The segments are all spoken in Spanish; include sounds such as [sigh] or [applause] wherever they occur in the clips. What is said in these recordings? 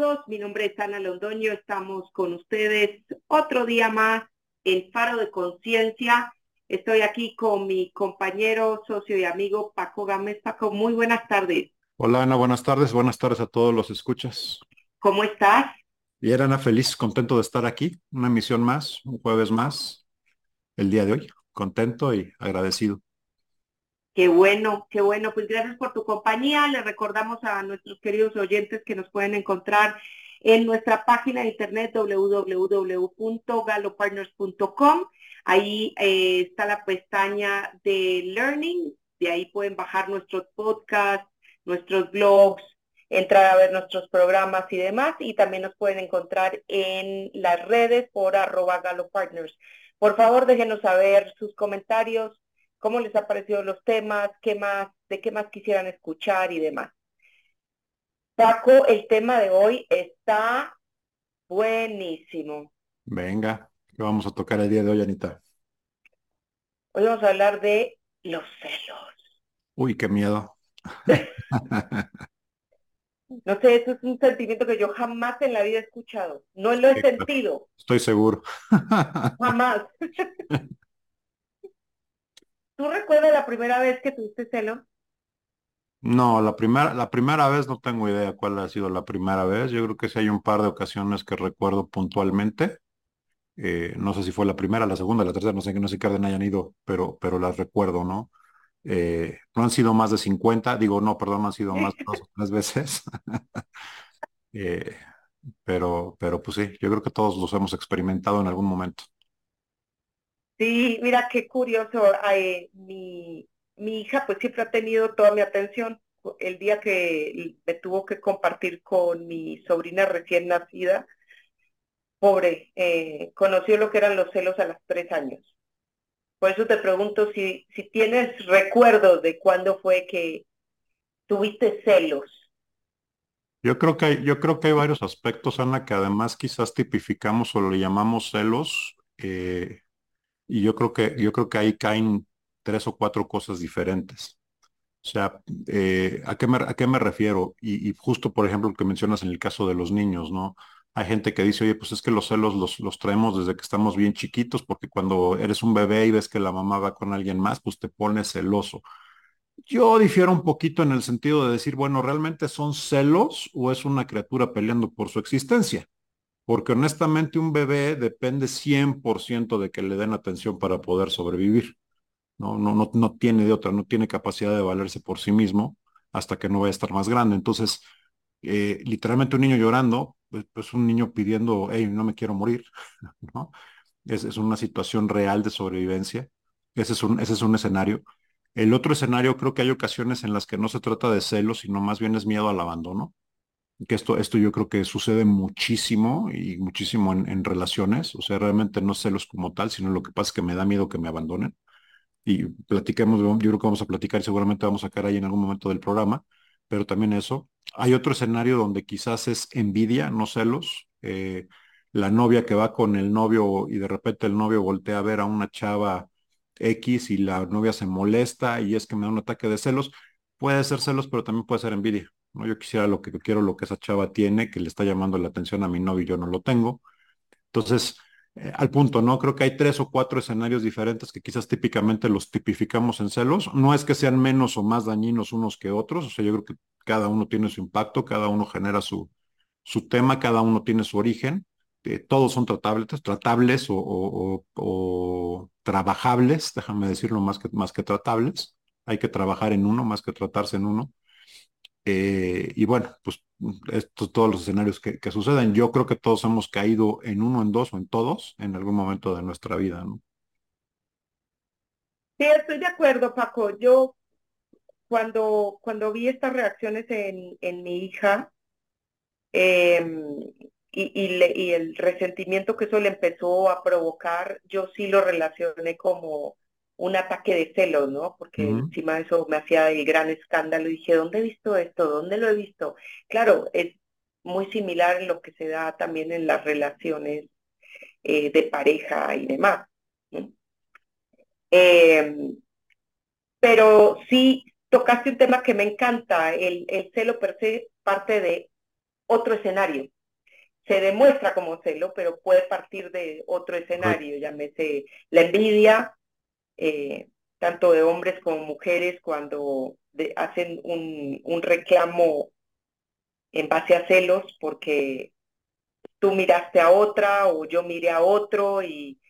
todos. Mi nombre es Ana Londoño. Estamos con ustedes otro día más en Faro de Conciencia. Estoy aquí con mi compañero, socio y amigo Paco Gámez. Paco, muy buenas tardes. Hola Ana, buenas tardes. Buenas tardes a todos los escuchas. ¿Cómo estás? Bien, Ana, feliz, contento de estar aquí. Una emisión más, un jueves más, el día de hoy. Contento y agradecido. Qué bueno, qué bueno. Pues gracias por tu compañía. Le recordamos a nuestros queridos oyentes que nos pueden encontrar en nuestra página de internet www.galopartners.com. Ahí eh, está la pestaña de Learning. De ahí pueden bajar nuestros podcasts, nuestros blogs, entrar a ver nuestros programas y demás. Y también nos pueden encontrar en las redes por arroba galopartners. Por favor, déjenos saber sus comentarios, cómo les ha parecido los temas, qué más, de qué más quisieran escuchar y demás. Paco, el tema de hoy está buenísimo. Venga, ¿qué vamos a tocar el día de hoy, Anita? Hoy vamos a hablar de los celos. Uy, qué miedo. [laughs] No sé, eso es un sentimiento que yo jamás en la vida he escuchado. No lo he sentido. Estoy seguro. Jamás. [laughs] ¿Tú recuerdas la primera vez que tuviste celos? No, la primera, la primera vez no tengo idea cuál ha sido la primera vez. Yo creo que sí hay un par de ocasiones que recuerdo puntualmente. Eh, no sé si fue la primera, la segunda, la tercera, no sé, no sé qué orden hayan ido, pero, pero las recuerdo, ¿no? Eh, no han sido más de 50, digo, no, perdón, han sido más de dos o [laughs] tres veces. [laughs] Eh, pero, pero pues sí, yo creo que todos los hemos experimentado en algún momento. Sí, mira qué curioso. mi, mi hija pues siempre ha tenido toda mi atención. El día que me tuvo que compartir con mi sobrina recién nacida, pobre, eh, conoció lo que eran los celos a los tres años. Por eso te pregunto si, si tienes recuerdos de cuándo fue que tuviste celos. Yo creo que hay, yo creo que hay varios aspectos, Ana, que además quizás tipificamos o le llamamos celos. Eh, y yo creo que, yo creo que ahí caen tres o cuatro cosas diferentes. O sea, eh, ¿a, qué me, ¿a qué me refiero? Y, justo, por ejemplo, lo que mencionas en el caso de los niños, ¿no? Hay gente que dice, oye, pues es que los celos los, los traemos desde que estamos bien chiquitos, porque cuando eres un bebé y ves que la mamá va con alguien más, pues te pones celoso. Yo difiero un poquito en el sentido de decir, bueno, ¿realmente son celos o es una criatura peleando por su existencia? Porque honestamente un bebé depende 100% de que le den atención para poder sobrevivir. No, no, no, no tiene de otra, no tiene capacidad de valerse por sí mismo hasta que no vaya a estar más grande. Entonces, eh, literalmente un niño llorando, pues, pues, un niño pidiendo, hey, no me quiero morir, [laughs] ¿no? Es, es, una situación real de sobrevivencia. Ese es, un, ese es un escenario. El otro escenario, creo que hay ocasiones en las que no se trata de celos, sino más bien es miedo al abandono que esto, esto yo creo que sucede muchísimo y muchísimo en, relaciones, o sea, realmente no celos como tal, sino lo que pasa es que me da miedo que me abandonen. Y platiquemos, yo creo que vamos a platicar y seguramente vamos a sacar ahí en algún momento del programa, pero también eso. Hay otro escenario donde quizás es envidia, no celos. Eh, la novia que va con el novio y de repente el novio voltea a ver a una chava X y la novia se molesta y es que me da un ataque de celos. Puede ser celos, pero también puede ser envidia. ¿No? Yo quisiera lo que quiero, lo que esa chava tiene, que le está llamando la atención a mi novio y yo no lo tengo. Entonces, eh, al punto, ¿no? Creo que hay tres o cuatro escenarios diferentes que quizás típicamente los tipificamos en celos. No es que sean menos o más dañinos unos que otros, o sea, yo creo que cada uno tiene su impacto, cada uno genera su, su tema, cada uno tiene su origen. Eh, todos son tratables, tratables o, o, trabajables, déjame decirlo más que, más que tratables. Hay que trabajar en uno más que tratarse en uno. Eh, y bueno, pues estos todos los escenarios que, suceden. Yo creo que todos hemos caído en uno, en dos o en todos en algún momento de nuestra vida, ¿no? Sí, estoy de acuerdo, Paco. Yo cuando, cuando vi estas reacciones en, mi hija em, y, y el resentimiento que eso le empezó a provocar, yo sí lo relacioné como un ataque de celos, ¿no? Porque encima de eso me hacía el gran escándalo y dije, ¿dónde he visto esto? ¿Dónde lo he visto? Claro, es muy similar en lo que se da también en las relaciones eh, de pareja y demás. Em, pero sí tocaste un tema que me encanta, el, el celo per se parte de otro escenario. Se demuestra como celo, pero puede partir de otro escenario, llámese la envidia, eh, tanto de hombres como mujeres, cuando hacen un, un reclamo en base a celos, porque tú miraste a otra o yo miré a otro y,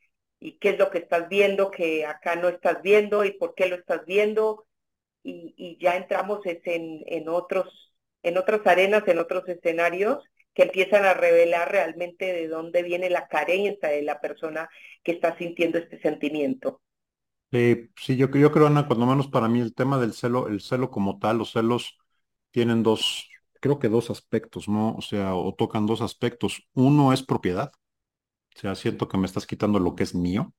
qué es lo que estás viendo que acá no estás viendo y por qué lo estás viendo y, y ya entramos en, en, otros, en otras arenas, en otros escenarios que empiezan a revelar realmente de dónde viene la carencia de la persona que está sintiendo este sentimiento. Sí, yo, yo creo, Ana, cuando menos para mí el tema del celo, el celo como tal, los celos tienen dos, creo que dos aspectos, ¿no? O sea, o tocan dos aspectos. Uno es propiedad, o sea, siento que me estás quitando lo que es mío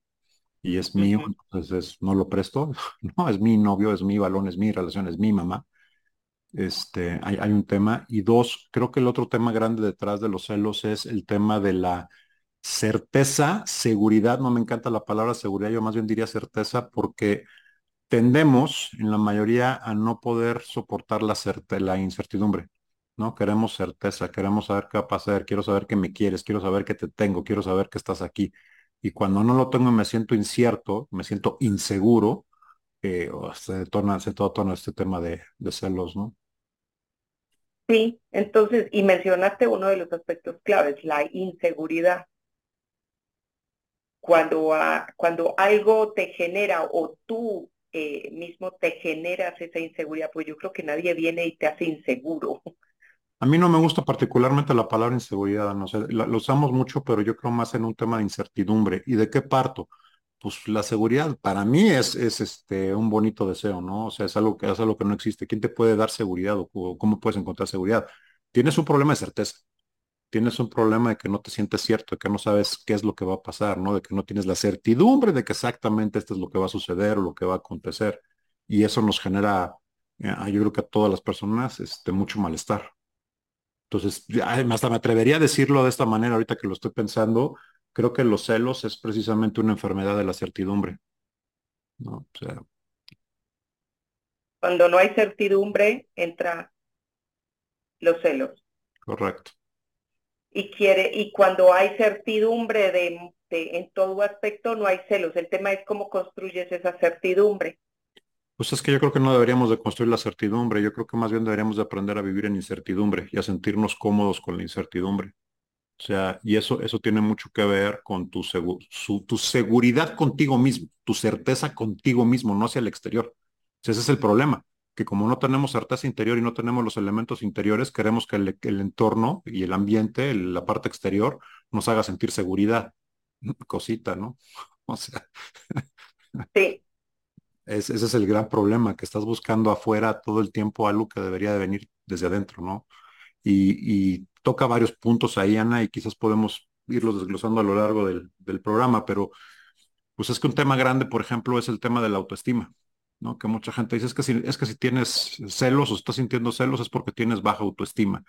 y es mío, entonces no lo presto. [laughs] No, es mi novio, es mi balón, es mi relación, es mi mamá. Este, hay, hay un tema. Y dos, creo que el otro tema grande detrás de los celos es el tema de la certeza, seguridad. No me encanta la palabra seguridad, yo más bien diría certeza porque tendemos en la mayoría a no poder soportar la, incertidumbre. ¿no? Queremos certeza, queremos saber qué va a pasar, quiero saber que me quieres, quiero saber que te tengo, quiero saber que estás aquí. Y cuando no lo tengo me siento incierto, me siento inseguro, eh, se, torna, se todo torna este tema de, de celos, ¿no? Sí, entonces, y mencionaste uno de los aspectos claves, la inseguridad. Cuando, cuando algo te genera o tú eh, mismo te generas esa inseguridad, pues yo creo que nadie viene y te hace inseguro. A mí no me gusta particularmente la palabra inseguridad, no sé, la, usamos mucho, pero yo creo más en un tema de incertidumbre. ¿Y de qué parto? Pues la seguridad para mí es, es este, un bonito deseo, ¿no? O sea, es algo, que, es algo que no existe. ¿Quién te puede dar seguridad o, cómo puedes encontrar seguridad? Tienes un problema de certeza. Tienes un problema de que no te sientes cierto, de que no sabes qué es lo que va a pasar, ¿no? De que no tienes la certidumbre de que exactamente esto es lo que va a suceder o lo que va a acontecer. Y eso nos genera, eh, yo creo que a todas las personas, este, mucho malestar. Entonces, hasta me atrevería a decirlo de esta manera ahorita que lo estoy pensando. Creo que los celos es precisamente una enfermedad de la certidumbre. ¿no? O sea, Cuando no hay certidumbre, entra los celos. Correcto. Y quiere, y cuando hay certidumbre de, de, en todo aspecto, no hay celos. El tema es cómo construyes esa certidumbre. Pues es que yo creo que no deberíamos de construir la certidumbre, yo creo que más bien deberíamos de aprender a vivir en incertidumbre y a sentirnos cómodos con la incertidumbre. O sea, y eso, eso tiene mucho que ver con tu, tu seguridad contigo mismo, tu certeza contigo mismo, no hacia el exterior. ese es el problema, que como no tenemos certeza interior y no tenemos los elementos interiores, queremos que el, el entorno y el ambiente, la parte exterior, nos haga sentir seguridad. Cosita, ¿no? [laughs] O sea. Sí, ese es el gran problema, que estás buscando afuera todo el tiempo algo que debería de venir desde adentro, ¿no? Y, toca varios puntos ahí, Ana, y quizás podemos irlos desglosando a lo largo del, programa, pero pues es que un tema grande, por ejemplo, es el tema de la autoestima, ¿no? Que mucha gente dice, es que si, es que si tienes celos o estás sintiendo celos es porque tienes baja autoestima.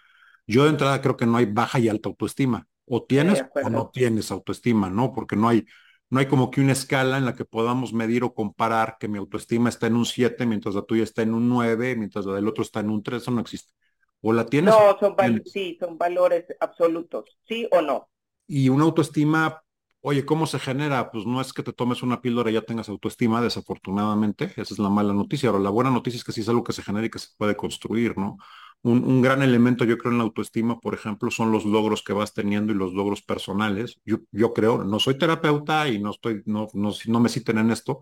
Yo de entrada creo que no hay baja y alta autoestima. O tienes o no tienes autoestima, ¿no? Porque no hay, no hay como que una escala en la que podamos medir o comparar que mi autoestima está en un 7 mientras la tuya está en un 9, mientras la del otro está en un 3, eso no existe. O la tienes. No, son, sí, son valores absolutos, sí o no. Y una autoestima, oye, ¿cómo se genera? Pues no es que te tomes una píldora y ya tengas autoestima, desafortunadamente, esa es la mala noticia. Ahora, la buena noticia es que sí es algo que se genera y que se puede construir, ¿no? Un, gran elemento, yo creo, en la autoestima, por ejemplo, son los logros que vas teniendo y los logros personales. Yo, yo creo, no soy terapeuta y no estoy, no, no, no me citen en esto,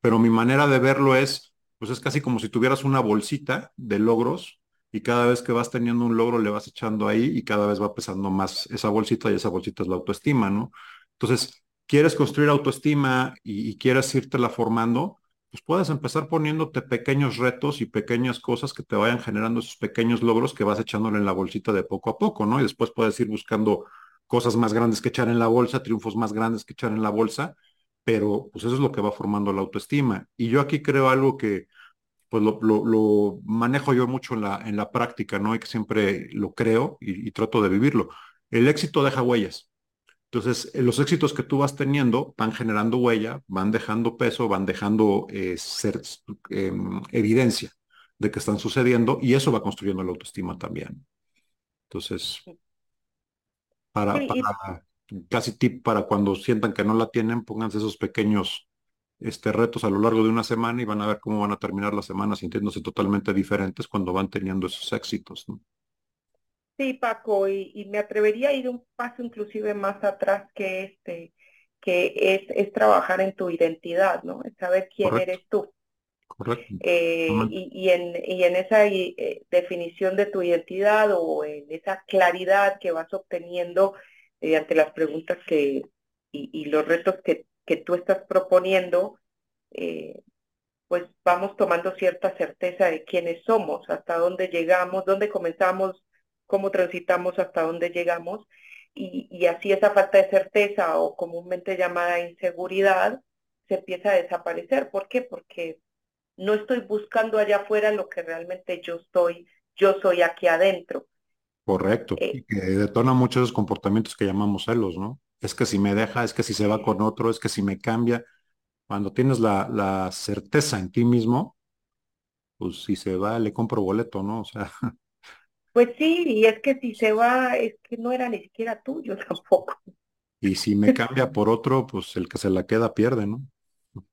pero mi manera de verlo es, pues es casi como si tuvieras una bolsita de logros y cada vez que vas teniendo un logro le vas echando ahí y cada vez va pesando más esa bolsita y esa bolsita es la autoestima, ¿no? Entonces, quieres construir autoestima y, y quieres la formando, pues puedes empezar poniéndote pequeños retos y pequeñas cosas que te vayan generando esos pequeños logros que vas echándole en la bolsita de poco a poco, ¿no? Y después puedes ir buscando cosas más grandes que echar en la bolsa, triunfos más grandes que echar en la bolsa, pero pues eso es lo que va formando la autoestima. Y yo aquí creo algo que pues lo, lo, manejo yo mucho en la, en la práctica, ¿no? Y que siempre lo creo y, y trato de vivirlo. El éxito deja huellas. Entonces, eh, los éxitos que tú vas teniendo van generando huella, van dejando peso, van dejando eh, ser, em, evidencia de que están sucediendo y eso va construyendo la autoestima también. Entonces, para, casi tip para cuando sientan que no la tienen, pónganse esos pequeños este, retos a lo largo de una semana y van a ver cómo van a terminar la semana sintiéndose totalmente diferentes cuando van teniendo esos éxitos. Sí, Paco, y, me atrevería a ir un paso inclusive más atrás que este, que es, es trabajar en tu identidad, ¿no? Es saber quién eres tú. Correcto. Eh, y, en, y en esa eh, definición de tu identidad o en esa claridad que vas obteniendo ante las preguntas que y, los retos que, que, tú estás proponiendo, eh, pues vamos tomando cierta certeza de quiénes somos, hasta dónde llegamos, dónde comenzamos, cómo transitamos, hasta dónde llegamos. Y, y así esa falta de certeza o comúnmente llamada inseguridad se empieza a desaparecer. ¿Por qué? Porque no estoy buscando allá afuera lo que realmente yo estoy, yo soy aquí adentro. Correcto. Eh, y que detona muchos esos comportamientos que llamamos celos, ¿no? Es que si me deja, es que si se va con otro, es que si me cambia. Cuando tienes la, la certeza en ti mismo, pues si se va, le compro boleto, ¿no? O sea. [laughs] Pues sí, y es que si se va, es que no era ni siquiera tuyo [laughs] tampoco. Y si me cambia por otro, pues el que se la queda pierde, ¿no?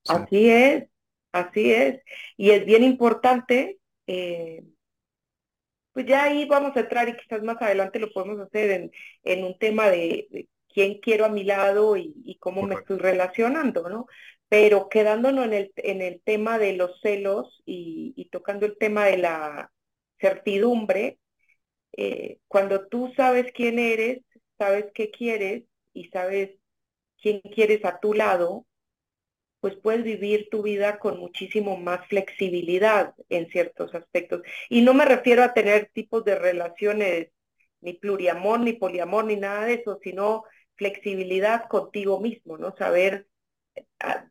así es, así es. Y es bien importante eh, pues ya ahí vamos a entrar y quizás más adelante lo podemos hacer en, en un tema de, quién quiero a mi lado y, cómo me estoy relacionando, ¿no? Pero quedándonos en el, en el tema de los celos y, tocando el tema de la certidumbre, eh, cuando tú sabes quién eres, sabes qué quieres y sabes quién quieres a tu lado, pues puedes vivir tu vida con muchísimo más flexibilidad en ciertos aspectos. Y no me refiero a tener tipos de relaciones ni pluriamor, ni poliamor, ni nada de eso, sino flexibilidad contigo mismo, ¿no? Saber ah,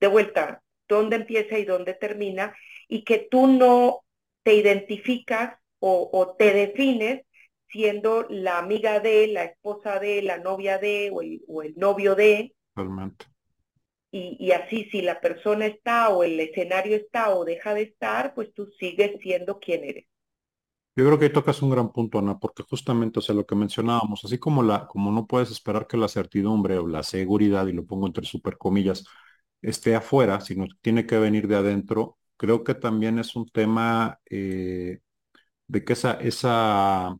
de vuelta dónde empieza y dónde termina y que tú no te identificas o, te defines siendo la amiga de, la esposa de, la novia de o el, o el novio de. Totalmente y, así si la persona está o el escenario está o deja de estar, pues tú sigues siendo quien eres. Yo creo que ahí tocas un gran punto, Ana, porque justamente, o sea, lo que mencionábamos, así como la, como no puedes esperar que la certidumbre o la seguridad, y lo pongo entre super comillas, esté afuera, sino tiene que venir de adentro, creo que también es un tema eh, de que esa, esa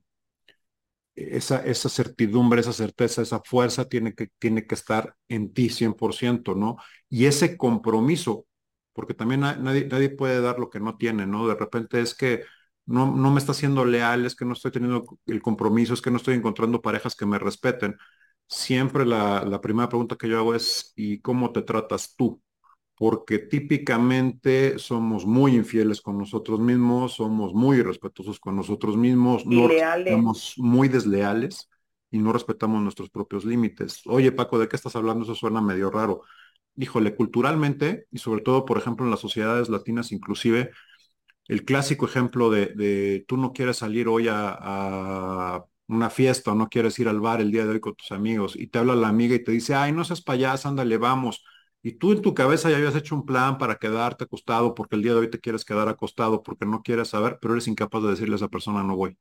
esa, esa certidumbre, esa certeza, esa fuerza tiene que, tiene que estar en ti 100%, ¿no? Y ese compromiso, porque también nadie, nadie puede dar lo que no tiene, ¿no? De repente es que no, no me está siendo leal, es que no estoy teniendo el compromiso, es que no estoy encontrando parejas que me respeten. Siempre la, la primera pregunta que yo hago es, ¿y cómo te tratas tú? Porque típicamente somos muy infieles con nosotros mismos, somos muy irrespetuosos con nosotros mismos, somos muy desleales y no respetamos nuestros propios límites. Oye, Paco, ¿de qué estás hablando? Eso suena medio raro. Híjole, culturalmente, y sobre todo, por ejemplo, en las sociedades latinas, inclusive, el clásico ejemplo de, tú no quieres salir hoy a, a una fiesta o no quieres ir al bar el día de hoy con tus amigos y te habla la amiga y te dice, ay, no seas payasa, ándale, vamos y tú en tu cabeza ya habías hecho un plan para quedarte acostado porque el día de hoy te quieres quedar acostado porque no quieres saber, pero eres incapaz de decirle a esa persona no voy.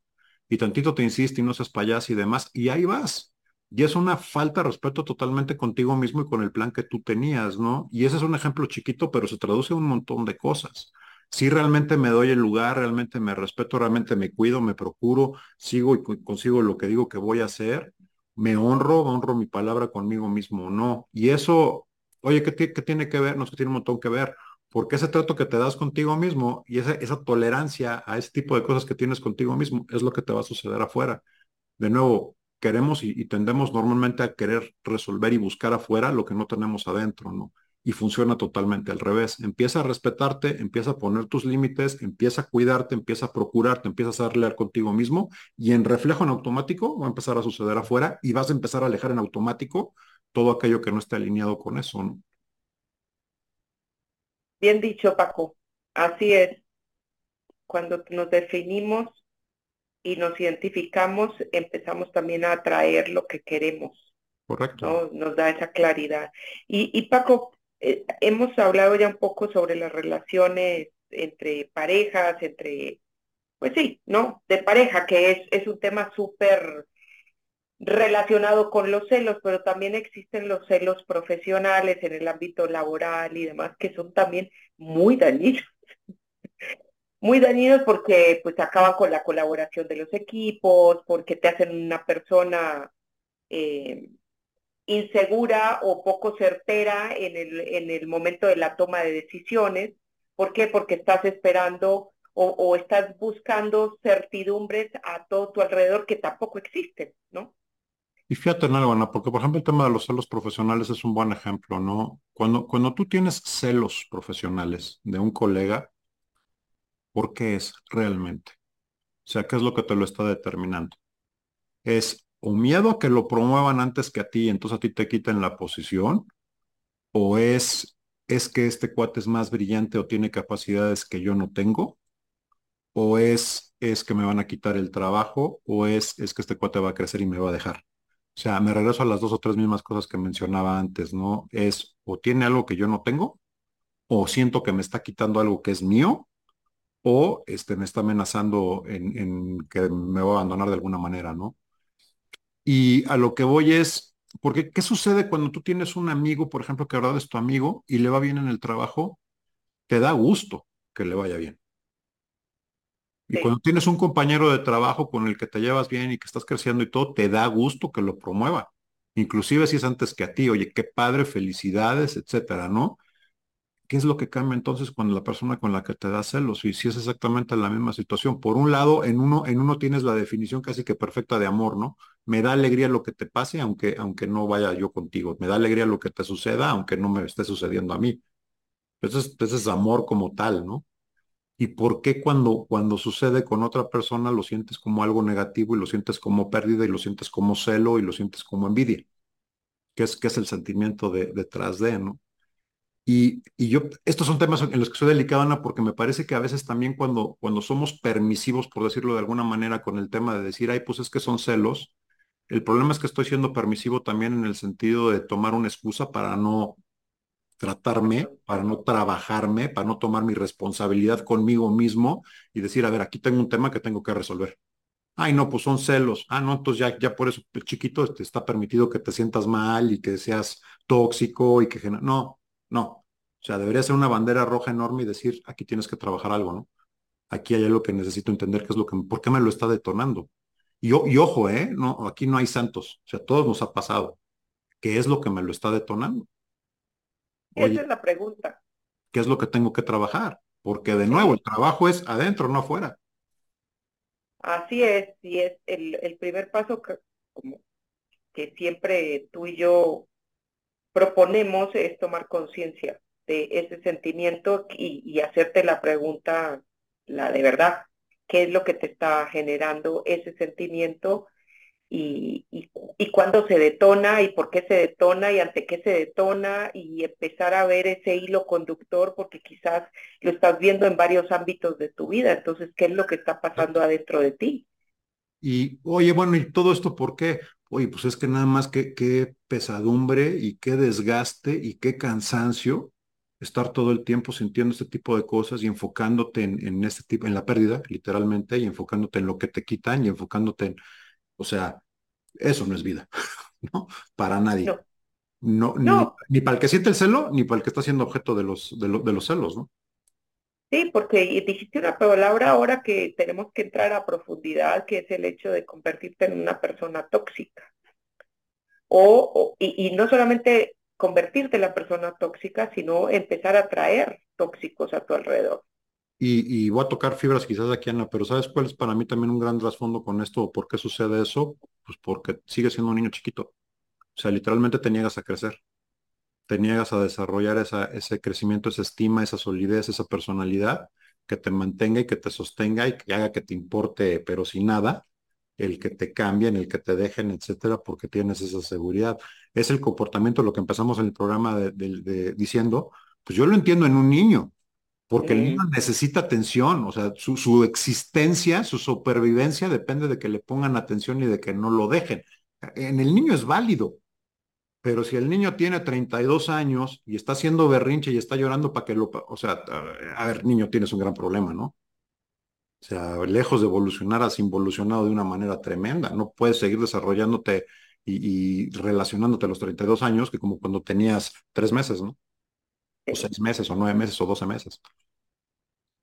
Y tantito te insiste y no seas payaso y demás, y ahí vas. Y es una falta de respeto totalmente contigo mismo y con el plan que tú tenías, ¿no? Y ese es un ejemplo chiquito, pero se traduce a un montón de cosas. Si realmente me doy el lugar, realmente me respeto, realmente me cuido, me procuro, sigo y consigo lo que digo que voy a hacer, me honro, honro mi palabra conmigo mismo, ¿no? Y eso Oye, ¿qué, tiene que ver? No, es que tiene un montón que ver. Porque ese trato que te das contigo mismo y esa, esa tolerancia a ese tipo de cosas que tienes contigo mismo es lo que te va a suceder afuera. De nuevo, queremos y, tendemos normalmente a querer resolver y buscar afuera lo que no tenemos adentro, ¿no? Y funciona totalmente al revés. Empieza a respetarte, empieza a poner tus límites, empieza a cuidarte, empieza a procurarte, empieza a leer contigo mismo y en reflejo en automático va a empezar a suceder afuera y vas a empezar a alejar en automático todo aquello que no esté alineado con eso, ¿no? Bien dicho, Paco. Así es. Cuando nos definimos y nos identificamos, empezamos también a atraer lo que queremos. Correcto. Nos da esa claridad. Y, Paco, eh, hemos hablado ya un poco sobre las relaciones entre parejas, entre pues sí, ¿no? De pareja, que es, es un tema súper relacionado con los celos, pero también existen los celos profesionales en el ámbito laboral y demás, que son también muy dañinos. [laughs] muy dañinos porque pues acaban con la colaboración de los equipos, porque te hacen una persona eh, insegura o poco certera en el, en el momento de la toma de decisiones. ¿Por qué? Porque estás esperando o, o, estás buscando certidumbres a todo tu alrededor que tampoco existen, ¿no? Y fíjate en algo, Ana, porque por ejemplo el tema de los celos profesionales es un buen ejemplo, ¿no? Cuando, cuando tú tienes celos profesionales de un colega, ¿por qué es realmente? O sea, ¿qué es lo que te lo está determinando? ¿Es o miedo a que lo promuevan antes que a ti, entonces a ti te quiten la posición? ¿O es, es que este cuate es más brillante o tiene capacidades que yo no tengo? ¿O es, es que me van a quitar el trabajo? ¿O es, es que este cuate va a crecer y me va a dejar? O sea, me regreso a las dos o tres mismas cosas que mencionaba antes, ¿no? Es o tiene algo que yo no tengo, o siento que me está quitando algo que es mío, o este, me está amenazando en, en que me va a abandonar de alguna manera, ¿no? Y a lo que voy es, porque ¿qué sucede cuando tú tienes un amigo, por ejemplo, que ahora es tu amigo y le va bien en el trabajo? Te da gusto que le vaya bien. Y cuando tienes un compañero de trabajo con el que te llevas bien y que estás creciendo y todo, te da gusto que lo promueva. Inclusive si es antes que a ti, oye, qué padre, felicidades, etcétera, ¿no? ¿Qué es lo que cambia entonces cuando la persona con la que te da celos? Y si es exactamente la misma situación. Por un lado, en uno, en uno tienes la definición casi que perfecta de amor, ¿no? Me da alegría lo que te pase, aunque, aunque no vaya yo contigo. Me da alegría lo que te suceda, aunque no me esté sucediendo a mí. Ese es, ese es amor como tal, ¿no? Y por qué cuando, cuando sucede con otra persona lo sientes como algo negativo y lo sientes como pérdida y lo sientes como celo y lo sientes como envidia, que es, que es el sentimiento de, detrás de, ¿no? Y, y, yo, estos son temas en los que soy delicado, Ana, porque me parece que a veces también cuando, cuando somos permisivos, por decirlo de alguna manera, con el tema de decir, ay, pues es que son celos, el problema es que estoy siendo permisivo también en el sentido de tomar una excusa para no, tratarme, para no trabajarme, para no tomar mi responsabilidad conmigo mismo y decir, a ver, aquí tengo un tema que tengo que resolver. Ay, no, pues son celos. Ah, no, entonces ya, ya por eso, el chiquito, te este, está permitido que te sientas mal y que seas tóxico y que... No, no. O sea, debería ser una bandera roja enorme y decir, aquí tienes que trabajar algo, ¿no? Aquí hay algo que necesito entender, qué es lo que... ¿Por qué me lo está detonando? Y, y ojo, ¿eh? No, aquí no hay santos. O sea, todos nos ha pasado. ¿Qué es lo que me lo está detonando? Oye, Esa es la pregunta. ¿Qué es lo que tengo que trabajar? Porque de nuevo, el trabajo es adentro, no afuera. Así es, y es el, el primer paso que, como, que siempre tú y yo proponemos es tomar conciencia de ese sentimiento y, y hacerte la pregunta, la de verdad, ¿qué es lo que te está generando ese sentimiento? Y, y, y cuándo se detona y por qué se detona y ante qué se detona y empezar a ver ese hilo conductor porque quizás lo estás viendo en varios ámbitos de tu vida. Entonces, ¿qué es lo que está pasando adentro de ti? Y oye, bueno, ¿y todo esto por qué? Oye, pues es que nada más que qué pesadumbre y qué desgaste y qué cansancio estar todo el tiempo sintiendo este tipo de cosas y enfocándote en, en este tipo, en la pérdida, literalmente, y enfocándote en lo que te quitan y enfocándote en, o sea, eso no es vida, [laughs] ¿no? Para nadie. No. No, no. Ni, ni, para el que siente el celo, ni para el que está siendo objeto de los, de, lo, de los celos, ¿no? Sí, porque dijiste una palabra ahora que tenemos que entrar a profundidad, que es el hecho de convertirte en una persona tóxica. O, o y, y, no solamente convertirte en la persona tóxica, sino empezar a traer tóxicos a tu alrededor. Y, y, voy a tocar fibras quizás aquí, Ana, pero ¿sabes cuál es para mí también un gran trasfondo con esto? ¿Por qué sucede eso? Pues porque sigue siendo un niño chiquito. O sea, literalmente te niegas a crecer. Te niegas a desarrollar esa, ese crecimiento, esa estima, esa solidez, esa personalidad que te mantenga y que te sostenga y que haga que te importe, pero sin nada, el que te cambien, el que te dejen, etcétera, porque tienes esa seguridad. Es el comportamiento, lo que empezamos en el programa diciendo, pues yo lo entiendo en un niño, porque el niño necesita atención, o sea, su, su, existencia, su supervivencia depende de que le pongan atención y de que no lo dejen. En el niño es válido, pero si el niño tiene 32 años y está haciendo berrinche y está llorando para que lo, o sea, a ver, niño, tienes un gran problema, ¿no? O sea, lejos de evolucionar, has involucionado de una manera tremenda. No puedes seguir desarrollándote y, y relacionándote a los 32 años que como cuando tenías tres meses, ¿no? O seis meses, o nueve meses, o doce meses.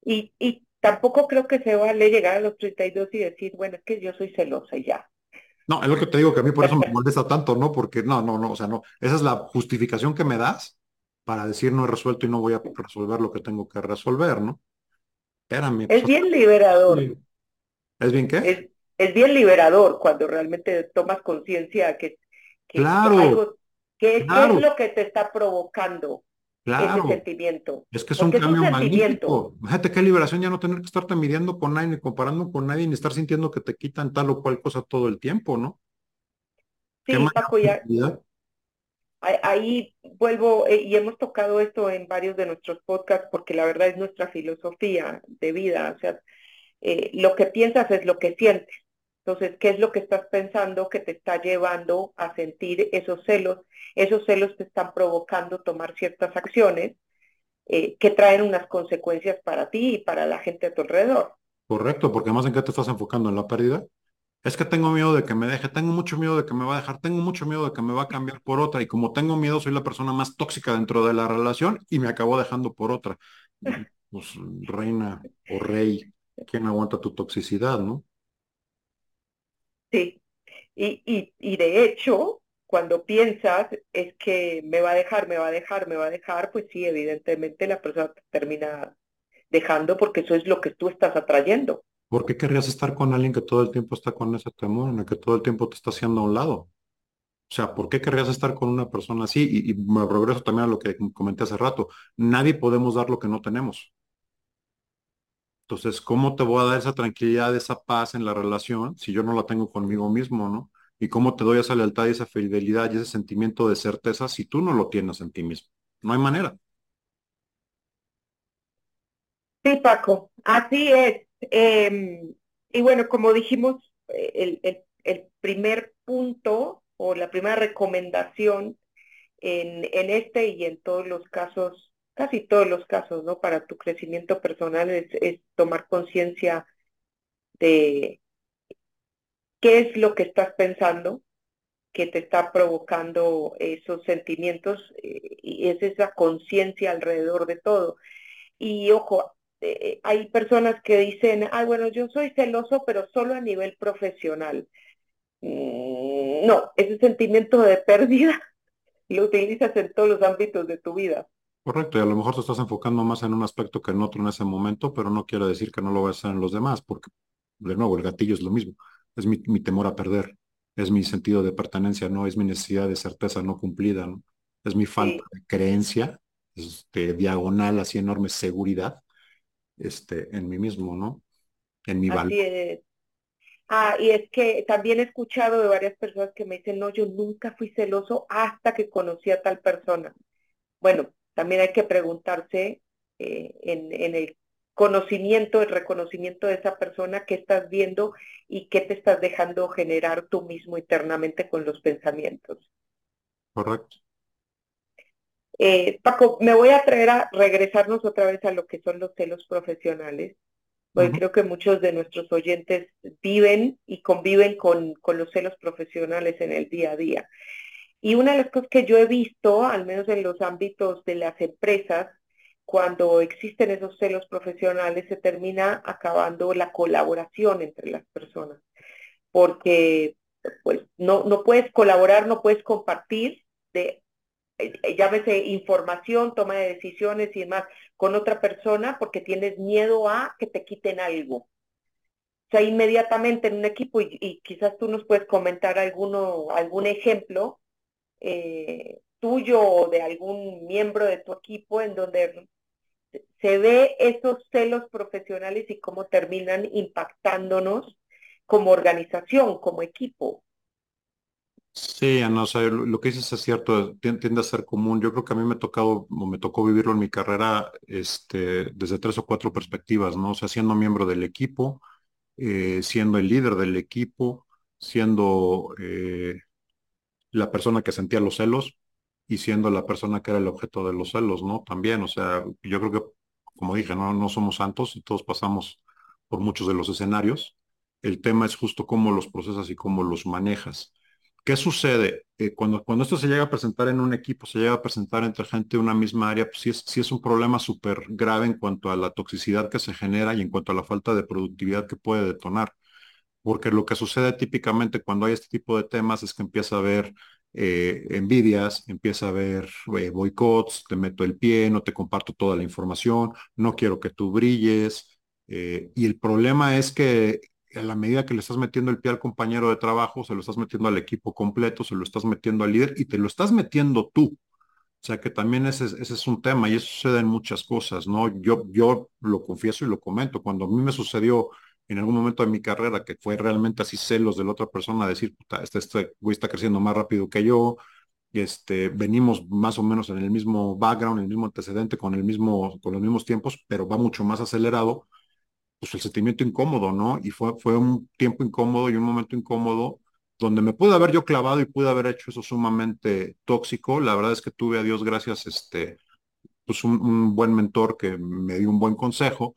Y, y tampoco creo que se vale llegar a los 32 y decir, bueno, es que yo soy celosa y ya. No, es lo que te digo que a mí por eso me [laughs] molesta tanto, ¿no? Porque no, no, no, o sea, no. Esa es la justificación que me das para decir no he resuelto y no voy a resolver lo que tengo que resolver, ¿no? Espérame. Es pues, bien liberador. ¿Es bien qué? Es, es bien liberador cuando realmente tomas conciencia que, que Claro, algo, que, claro, es lo que te está provocando ese claro. sentimiento. Es que es un es cambio sentimiento. magnífico. Fíjate qué liberación ya no tener que estarte midiendo con nadie, ni comparando con nadie, ni estar sintiendo que te quitan tal o cual cosa todo el tiempo, ¿no? Sí, Paco, ya ahí vuelvo, eh, y hemos tocado esto en varios de nuestros podcasts, porque la verdad es nuestra filosofía de vida. O sea, eh, lo que piensas es lo que sientes. Entonces, ¿qué es lo que estás pensando que te está llevando a sentir esos celos? Esos celos te están provocando tomar ciertas acciones eh, que traen unas consecuencias para ti y para la gente a tu alrededor. Correcto, porque además en qué te estás enfocando en la pérdida. Es que tengo miedo de que me deje, tengo mucho miedo de que me va a dejar, tengo mucho miedo de que me va a cambiar por otra y como tengo miedo soy la persona más tóxica dentro de la relación y me acabo dejando por otra. [laughs] Pues reina o rey, ¿quién aguanta tu toxicidad, no? Sí. Y, y, y de hecho, cuando piensas es que me va a dejar, me va a dejar, me va a dejar, pues sí, evidentemente la persona te termina dejando porque eso es lo que tú estás atrayendo. ¿Por qué querrías estar con alguien que todo el tiempo está con ese temor, en el que todo el tiempo te está haciendo a un lado? O sea, ¿por qué querrías estar con una persona así? Y, me progreso también a lo que comenté hace rato. Nadie podemos dar lo que no tenemos. Entonces, ¿cómo te voy a dar esa tranquilidad, esa paz en la relación si yo no la tengo conmigo mismo, ¿no? ¿Y cómo te doy esa lealtad y esa fidelidad y ese sentimiento de certeza si tú no lo tienes en ti mismo? No hay manera. Sí, Paco, así es. Em, y bueno, como dijimos, el, primer punto o la primera recomendación en, en este y en todos los casos, casi todos los casos, ¿no? Para tu crecimiento personal es, tomar conciencia de qué es lo que estás pensando, que te está provocando esos sentimientos, eh, y es esa conciencia alrededor de todo. Y ojo, eh, hay personas que dicen, ay, bueno, yo soy celoso, pero solo a nivel profesional. Mm, no, ese sentimiento de pérdida [laughs] lo utilizas en todos los ámbitos de tu vida. Correcto, y a lo mejor te estás enfocando más en un aspecto que en otro en ese momento, pero no quiere decir que no lo vas a hacer en los demás, porque de nuevo el gatillo es lo mismo, es mi, mi temor a perder, es mi sentido de pertenencia, no es mi necesidad de certeza no cumplida, ¿no? Es mi falta Sí, de creencia, este, diagonal, así enorme seguridad, este, en mí mismo, ¿no? En mi valor. Ah, y es que también he escuchado de varias personas que me dicen, no, yo nunca fui celoso hasta que conocí a tal persona. Bueno, también hay que preguntarse eh, en, en el conocimiento, el reconocimiento de esa persona, qué estás viendo y qué te estás dejando generar tú mismo internamente con los pensamientos. Correcto. Eh, Paco, me voy a traer a regresarnos otra vez a lo que son los celos profesionales, porque creo que muchos de nuestros oyentes viven y conviven con, con los celos profesionales en el día a día. Y una de las cosas que yo he visto, al menos en los ámbitos de las empresas, cuando existen esos celos profesionales, se termina acabando la colaboración entre las personas, porque pues no, no puedes colaborar, no puedes compartir de, eh, llámese información, toma de decisiones y demás con otra persona porque tienes miedo a que te quiten algo. O sea, inmediatamente en un equipo, y, y quizás tú nos puedes comentar alguno, algún ejemplo eh, tuyo o de algún miembro de tu equipo en donde se ve esos celos profesionales y cómo terminan impactándonos como organización, como equipo. Sí, Ana, o sea, lo, que dices es cierto, tien- tiende a ser común. Yo creo que a mí me ha tocado, o me tocó vivirlo en mi carrera, este, desde tres o cuatro perspectivas, ¿no? O sea, siendo miembro del equipo, eh, siendo el líder del equipo, siendo eh, la persona que sentía los celos y siendo la persona que era el objeto de los celos, ¿no? También, o sea, yo creo que, como dije, no, no somos santos y todos pasamos por muchos de los escenarios. El tema es justo cómo los procesas y cómo los manejas. ¿Qué sucede? Eh, cuando, cuando esto se llega a presentar en un equipo, se llega a presentar entre gente de una misma área, pues sí es, sí es un problema súper grave en cuanto a la toxicidad que se genera y en cuanto a la falta de productividad que puede detonar. Porque lo que sucede típicamente cuando hay este tipo de temas es que empieza a haber eh, envidias, empieza a haber eh, boicots, te meto el pie, no te comparto toda la información, no quiero que tú brilles. y el problema es que a la medida que le estás metiendo el pie al compañero de trabajo, se lo estás metiendo al equipo completo, se lo estás metiendo al líder y te lo estás metiendo tú. O sea que también ese, ese es un tema y eso sucede en muchas cosas, ¿no? Yo, yo lo confieso y lo comento. Cuando a mí me sucedió en algún momento de mi carrera que fue realmente así celos de la otra persona, decir, puta, este, este güey está creciendo más rápido que yo, este, venimos más o menos en el mismo background, el mismo antecedente, con, el mismo, con los mismos tiempos, pero va mucho más acelerado pues el sentimiento incómodo, ¿no? Y fue, fue un tiempo incómodo y un momento incómodo donde me pude haber yo clavado y pude haber hecho eso sumamente tóxico. La verdad es que tuve a Dios gracias, este, pues un, buen mentor que me dio un buen consejo.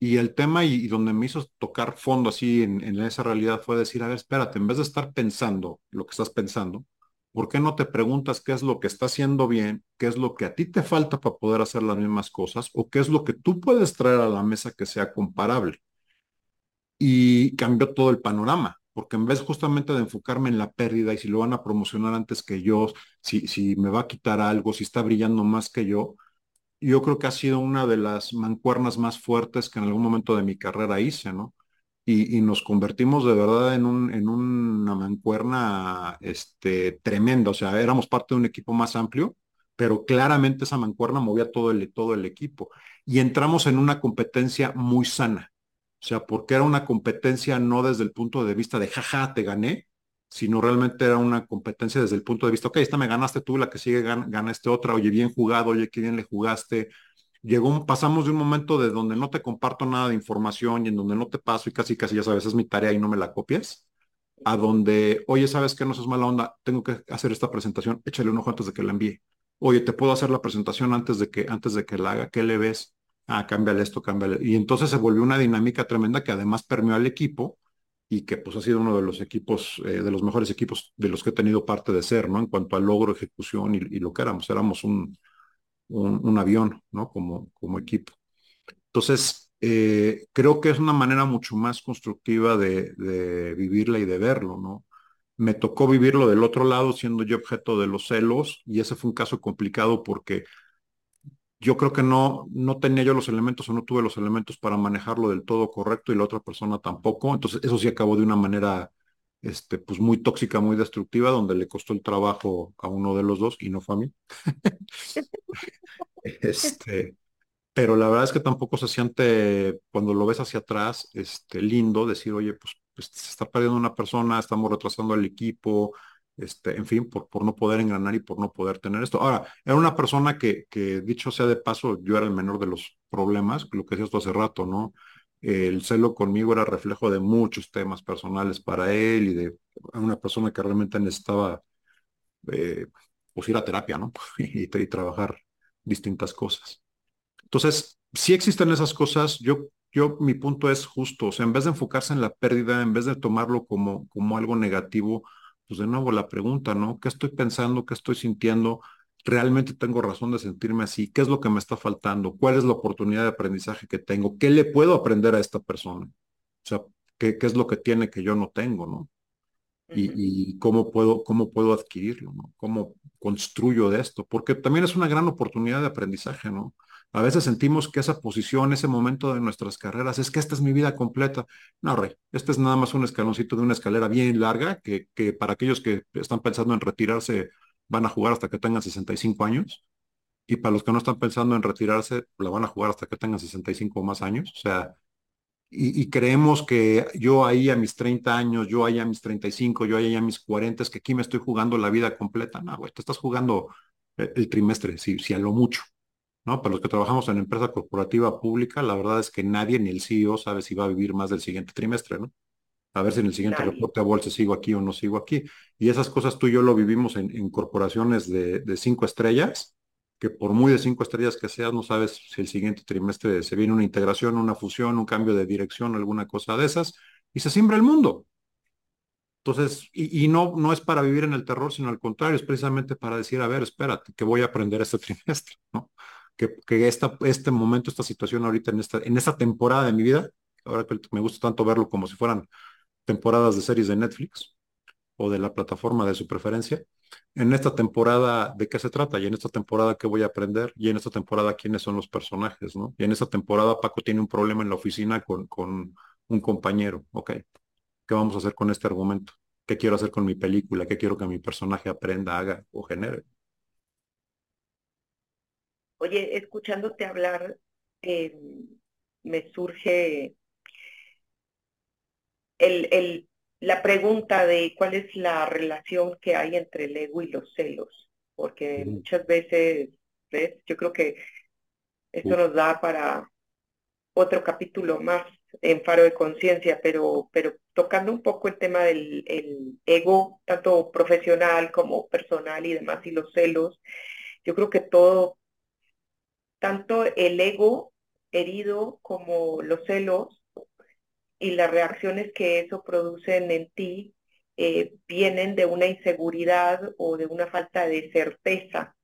Y el tema y, donde me hizo tocar fondo así en, en, esa realidad fue decir, a ver, espérate, en vez de estar pensando lo que estás pensando, ¿por qué no te preguntas qué es lo que está haciendo bien, qué es lo que a ti te falta para poder hacer las mismas cosas o qué es lo que tú puedes traer a la mesa que sea comparable? Y cambió todo el panorama, porque en vez justamente de enfocarme en la pérdida y si lo van a promocionar antes que yo, si, si me va a quitar algo, si está brillando más que yo, yo creo que ha sido una de las mancuernas más fuertes que en algún momento de mi carrera hice, ¿no? y, nos convertimos de verdad en, un, en una mancuerna este, tremenda. O sea, éramos parte de un equipo más amplio, pero claramente esa mancuerna movía todo el, todo el equipo. Y entramos en una competencia muy sana. O sea, porque era una competencia no desde el punto de vista de jaja, te gané, sino realmente era una competencia desde el punto de vista, ok, esta me ganaste tú, la que sigue gana, gana este otra, oye, bien jugado, oye, qué bien le jugaste, llegó pasamos de un momento de donde no te comparto nada de información y en donde no te paso y casi casi ya sabes, es mi tarea y no me la copias, a donde, oye, ¿sabes que No seas mala onda, tengo que hacer esta presentación, échale un ojo antes de que la envíe. Oye, ¿te puedo hacer la presentación antes de que, antes de que la haga? ¿Qué le ves? Ah, cámbiale esto, cámbiale. Y entonces se volvió una dinámica tremenda que además permeó al equipo y que pues ha sido uno de los equipos, eh, de los mejores equipos de los que he tenido parte de ser, ¿no? En cuanto al logro, ejecución y, lo que éramos. Éramos un, un, avión, ¿no? Como, como equipo. Entonces, eh, creo que es una manera mucho más constructiva de, de, vivirla y de verlo, ¿no? Me tocó vivirlo del otro lado, siendo yo objeto de los celos, y ese fue un caso complicado porque yo creo que no, no tenía yo los elementos o no tuve los elementos para manejarlo del todo correcto y la otra persona tampoco. Entonces, eso sí acabó de una manera este, pues muy tóxica, muy destructiva, donde le costó el trabajo a uno de los dos y no fue a mí. [laughs] este, pero la verdad es que tampoco se siente, cuando lo ves hacia atrás, este, lindo decir, oye, pues, pues se está perdiendo una persona, estamos retrasando al equipo, este, en fin, por, por no poder engranar y por no poder tener esto. Ahora, era una persona que, dicho sea de paso, yo era el menor de los problemas, lo que decías esto hace rato, ¿no? el celo conmigo era reflejo de muchos temas personales para él y de una persona que realmente necesitaba eh, pues ir a terapia, ¿no? [laughs] y, y, trabajar distintas cosas. Entonces, si existen esas cosas, yo, yo, mi punto es justo, o sea, en vez de enfocarse en la pérdida, en vez de tomarlo como, como algo negativo, pues de nuevo la pregunta, ¿no? ¿Qué estoy pensando? ¿Qué estoy sintiendo? realmente tengo razón de sentirme así, qué es lo que me está faltando, cuál es la oportunidad de aprendizaje que tengo, qué le puedo aprender a esta persona, o sea, qué, qué es lo que tiene que yo no tengo, ¿no? Y, y, cómo puedo, cómo puedo adquirirlo, ¿no? Cómo construyo de esto, porque también es una gran oportunidad de aprendizaje, ¿no? A veces sentimos que esa posición, ese momento de nuestras carreras, es que esta es mi vida completa. No, Rey, este es nada más un escaloncito de una escalera bien larga que, que para aquellos que están pensando en retirarse van a jugar hasta que tengan 65 años y para los que no están pensando en retirarse, la van a jugar hasta que tengan 65 o más años. O sea, y, creemos que yo ahí a mis 30 años, yo ahí a mis 35, yo ahí a mis 40, es que aquí me estoy jugando la vida completa. No, güey, te estás jugando el, trimestre, si, si a lo mucho. ¿No? Para los que trabajamos en empresa corporativa pública, la verdad es que nadie, ni el CEO, sabe si va a vivir más del siguiente trimestre, ¿no? a ver si en el siguiente reporte a bolsa sigo aquí o no sigo aquí. Y esas cosas tú y yo lo vivimos en, corporaciones de, cinco estrellas, que por muy de cinco estrellas que seas, no sabes si el siguiente trimestre se viene una integración, una fusión, un cambio de dirección, alguna cosa de esas, y se siembra el mundo. Entonces, y, no, no es para vivir en el terror, sino al contrario, es precisamente para decir, a ver, espérate, que voy a aprender este [laughs] trimestre, ¿no? Que, este momento, esta situación ahorita en esta, en esta temporada de mi vida, ahora que me gusta tanto verlo como si fueran temporadas de series de Netflix o de la plataforma de su preferencia, en esta temporada de qué se trata y en esta temporada qué voy a aprender y en esta temporada quiénes son los personajes, ¿no? Y en esta temporada Paco tiene un problema en la oficina con, con un compañero, ok, ¿Qué vamos a hacer con este argumento? ¿Qué quiero hacer con mi película? ¿Qué quiero que mi personaje aprenda, haga o genere? Oye, escuchándote hablar, eh, me surge el, la pregunta de cuál es la relación que hay entre el ego y los celos, porque muchas veces, ¿ves? Yo creo que esto nos da para otro capítulo más en Faro de Conciencia, pero, pero tocando un poco el tema del ego, tanto profesional como personal y demás, y los celos, yo creo que todo, tanto el ego herido como los celos y las reacciones que eso producen en ti eh, vienen de una inseguridad o de una falta de certeza.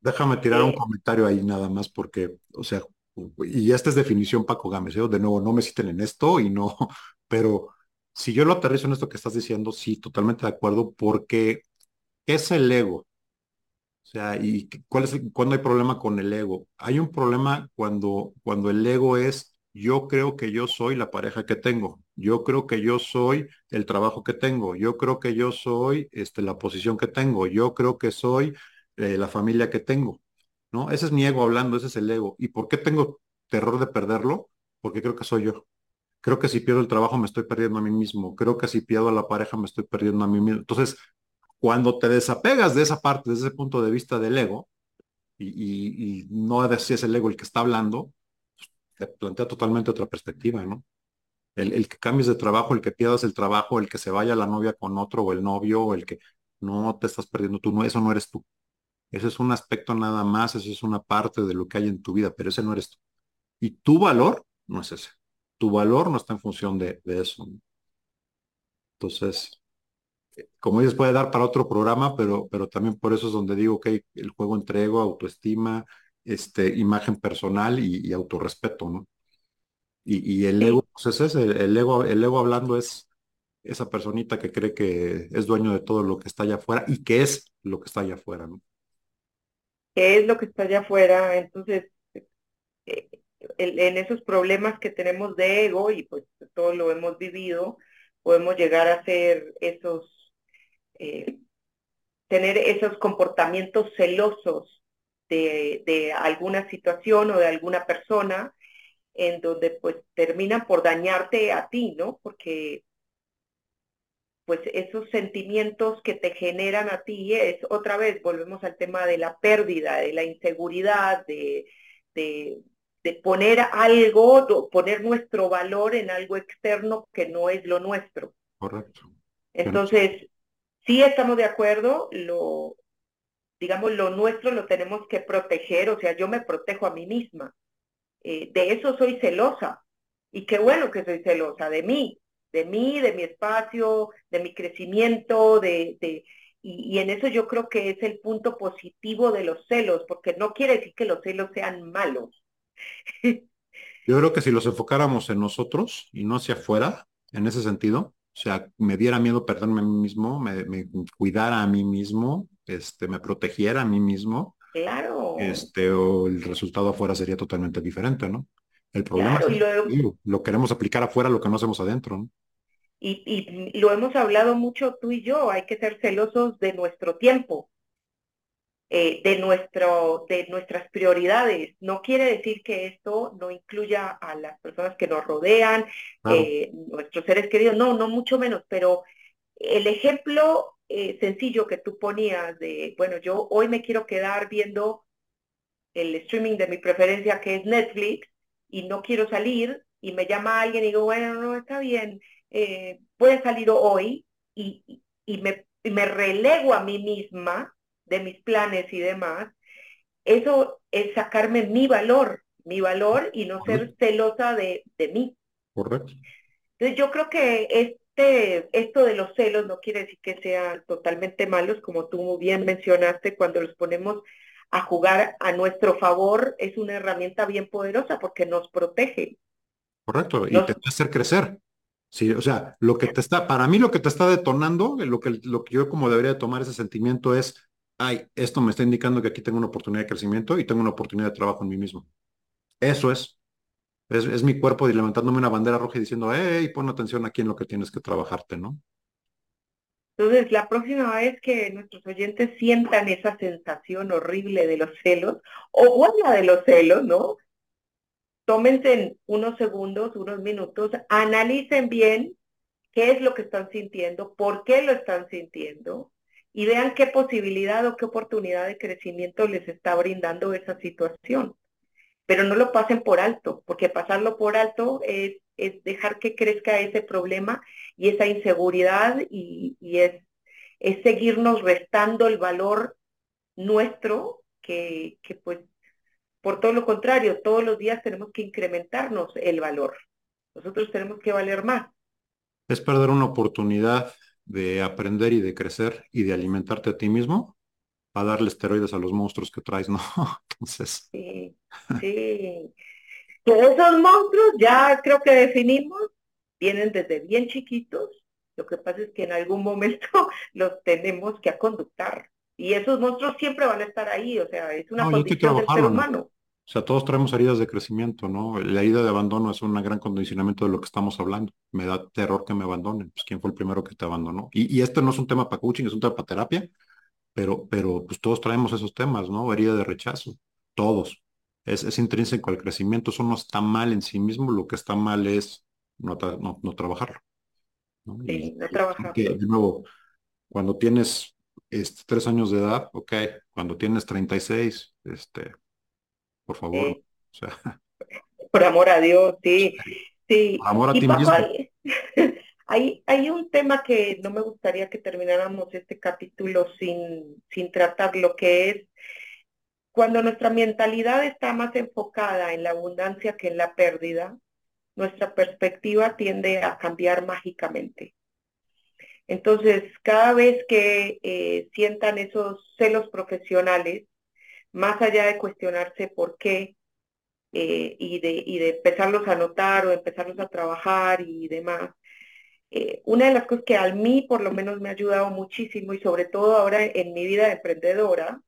Déjame tirar un eh, comentario ahí nada más porque, o sea, y esta es definición Paco Gámez, ¿eh? de nuevo, no me citen en esto y no, [laughs] pero si yo lo aterrizo en esto que estás diciendo, sí, totalmente de acuerdo, porque ¿qué es el ego? O sea, ¿y cuál es cuándo hay problema con el ego? Hay un problema cuando, cuando el ego es yo creo que yo soy la pareja que tengo, yo creo que yo soy el trabajo que tengo, yo creo que yo soy este, la posición que tengo, yo creo que soy eh, la familia que tengo. ¿no? Ese es mi ego hablando, ese es el ego. ¿Y por qué tengo terror de perderlo? Porque creo que soy yo. Creo que si pierdo el trabajo me estoy perdiendo a mí mismo. Creo que si pierdo a la pareja me estoy perdiendo a mí mismo. Entonces, cuando te desapegas de esa parte, desde ese punto de vista del ego, y, no es si es el ego el que está hablando, te plantea totalmente otra perspectiva, ¿no? El, que cambies de trabajo, el que pierdas el trabajo, el que se vaya la novia con otro, o el novio, o el que no te estás perdiendo tú, no, eso no eres tú. Ese es un aspecto nada más, eso es una parte de lo que hay en tu vida, pero ese no eres tú. Y tu valor no es ese. Tu valor no está en función de, eso. Entonces, como dices, puede dar para otro programa, pero, pero también por eso es donde digo que el juego entre ego, autoestima, este, imagen personal y, y autorrespeto, ¿no? Y, el ego, pues es el ego, el ego hablando es esa personita que cree que es dueño de todo lo que está allá afuera y que es lo que está allá afuera, ¿no? qué es lo que está allá afuera. Entonces, eh, en esos problemas que tenemos de ego, y pues todo lo hemos vivido, podemos llegar a ser esos, eh, tener esos comportamientos celosos de, de alguna situación o de alguna persona, en donde pues terminan por dañarte a ti, ¿no? Porque pues esos sentimientos que te generan a ti es, otra vez, volvemos al tema de la pérdida, de la inseguridad, de, de, poner algo, poner nuestro valor en algo externo que no es lo nuestro. Correcto. Entonces, sí estamos de acuerdo, lo, digamos, lo nuestro lo tenemos que proteger, o sea, yo me protejo a mí misma. Eh, de eso soy celosa. Y qué bueno que soy celosa de mí, de mí, de mi espacio, de mi crecimiento, de, de y, en eso yo creo que es el punto positivo de los celos, porque no quiere decir que los celos sean malos. [laughs] Yo creo que si los enfocáramos en nosotros y no hacia afuera, en ese sentido, o sea, me diera miedo perderme a mí mismo, me, me cuidara a mí mismo, este, me protegiera a mí mismo, claro. este, o el resultado afuera sería totalmente diferente, ¿no? El problema es que lo, queremos aplicar afuera, lo que no hacemos adentro, ¿no? y, lo hemos hablado mucho tú y yo, hay que ser celosos de nuestro tiempo, eh, de, nuestro, de nuestras prioridades. No quiere decir que esto no incluya a las personas que nos rodean, eh, nuestros seres queridos, no, no mucho menos, pero el ejemplo eh, sencillo que tú ponías de, bueno, yo hoy me quiero quedar viendo el streaming de mi preferencia que es Netflix y no quiero salir y me llama alguien y digo, bueno, no, está bien, eh, voy a salir hoy y, me, me relego a mí misma de mis planes y demás, eso es sacarme mi valor, mi valor y no ser celosa de, de mí. Correcto. Entonces yo creo que este, esto de los celos no quiere decir que sean totalmente malos, como tú muy bien mencionaste, cuando los ponemos a jugar a nuestro favor, es una herramienta bien poderosa porque nos protege. Correcto, y te hace hacer crecer. Sí, o sea, lo que te está, para mí lo que te está detonando, lo que, lo que yo como debería tomar ese sentimiento es, ay, esto me está indicando que aquí tengo una oportunidad de crecimiento y tengo una oportunidad de trabajo en mí mismo. Eso es. Es, mi cuerpo levantándome una bandera roja y diciendo, hey, pon atención aquí en lo que tienes que trabajarte, ¿no? Entonces, la próxima vez que nuestros oyentes sientan esa sensación horrible de los celos, o buena de los celos, ¿no? tómense unos segundos, unos minutos, analicen bien qué es lo que están sintiendo, por qué lo están sintiendo y vean qué posibilidad o qué oportunidad de crecimiento les está brindando esa situación. Pero no lo pasen por alto, porque pasarlo por alto es, dejar que crezca ese problema y esa inseguridad y, es, es seguirnos restando el valor nuestro que, que pues por todo lo contrario, todos los días tenemos que incrementarnos el valor. Nosotros tenemos que valer más. Es perder una oportunidad de aprender y de crecer y de alimentarte a ti mismo a darle esteroides a los monstruos que traes, ¿no? [laughs] Entonces. Sí, sí. Que esos monstruos ya creo que definimos, vienen desde bien chiquitos. Lo que pasa es que en algún momento [laughs] los tenemos que conductar. Y esos monstruos siempre van a estar ahí, o sea, es una condición del ser humano. O sea, todos traemos heridas de crecimiento, ¿no? La herida de abandono es un gran condicionamiento de lo que estamos hablando. Me da terror que me abandonen. Pues, ¿quién fue el primero que te abandonó? Y, y este no es un tema para coaching, es un tema para terapia, pero, pero pues todos traemos esos temas, ¿no? Herida de rechazo, todos. Es, es intrínseco al crecimiento, eso no está mal en sí mismo, lo que está mal es no, no, trabajarlo. ¿no? Sí, no trabajarlo. de nuevo, cuando tienes este, tres años de edad, ok, cuando tienes 36, este, por favor, o sea. [laughs] Por amor a Dios, sí, sí. Por amor a ti mismo. [laughs] Hay, hay, un tema que no me gustaría que termináramos este capítulo sin, sin tratar, lo que es cuando nuestra mentalidad está más enfocada en la abundancia que en la pérdida, nuestra perspectiva tiende a cambiar mágicamente. Entonces, cada vez que eh, sientan esos celos profesionales, más allá de cuestionarse por qué eh, y, de, y de empezarlos a notar o empezarlos a trabajar y demás, eh, una de las cosas que a mí por lo menos me ha ayudado muchísimo y sobre todo ahora en mi vida de emprendedora,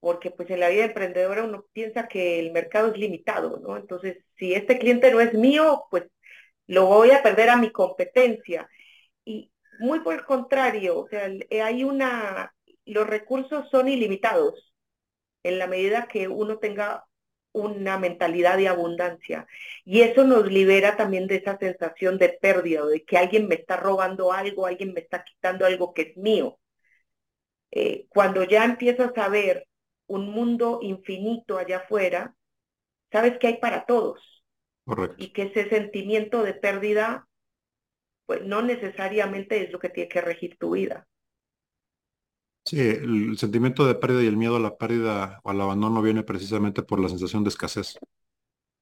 porque pues en la vida emprendedora uno piensa que el mercado es limitado, ¿no? Entonces, si este cliente no es mío, pues lo voy a perder a mi competencia. Y muy por el contrario, o sea, eh, hay una, los recursos son ilimitados en la medida que uno tenga una mentalidad de abundancia. Y eso nos libera también de esa sensación de pérdida, de que alguien me está robando algo, alguien me está quitando algo que es mío. Eh, cuando ya empiezas a ver un mundo infinito allá afuera, sabes que hay para todos. Correcto. Y que ese sentimiento de pérdida pues no necesariamente es lo que tiene que regir tu vida. Sí, el sentimiento de pérdida y el miedo a la pérdida o al abandono viene precisamente por la sensación de escasez,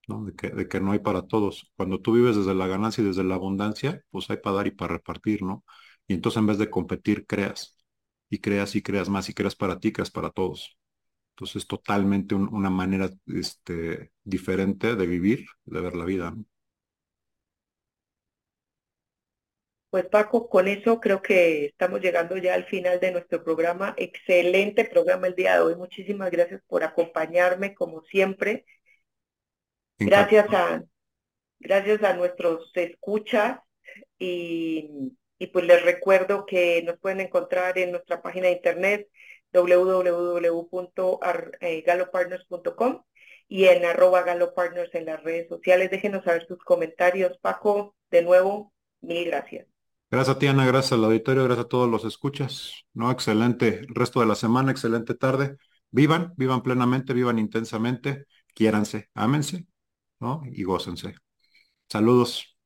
¿no? De que, no hay para todos. Cuando tú vives desde la ganancia y desde la abundancia, pues hay para dar y para repartir, ¿no? Y entonces en vez de competir, creas, y creas y creas más, y creas para ti, creas para todos. Entonces, totalmente una manera este, diferente de vivir, de ver la vida. ¿no? Pues Paco, con eso creo que estamos llegando ya al final de nuestro programa. Excelente programa el día de hoy. Muchísimas gracias por acompañarme como siempre. Gracias a, gracias a nuestros escuchas y, y pues les recuerdo que nos pueden encontrar en nuestra página de internet www.galopartners.com y en arroba galopartners en las redes sociales. Déjenos saber sus comentarios. Paco, de nuevo, mil gracias. Gracias a ti, Ana, gracias al auditorio, gracias a todos los escuchas. No, excelente resto de la semana, excelente tarde. Vivan, vivan plenamente, vivan intensamente, quiéranse, ámense, ¿no? Y gócense. Saludos.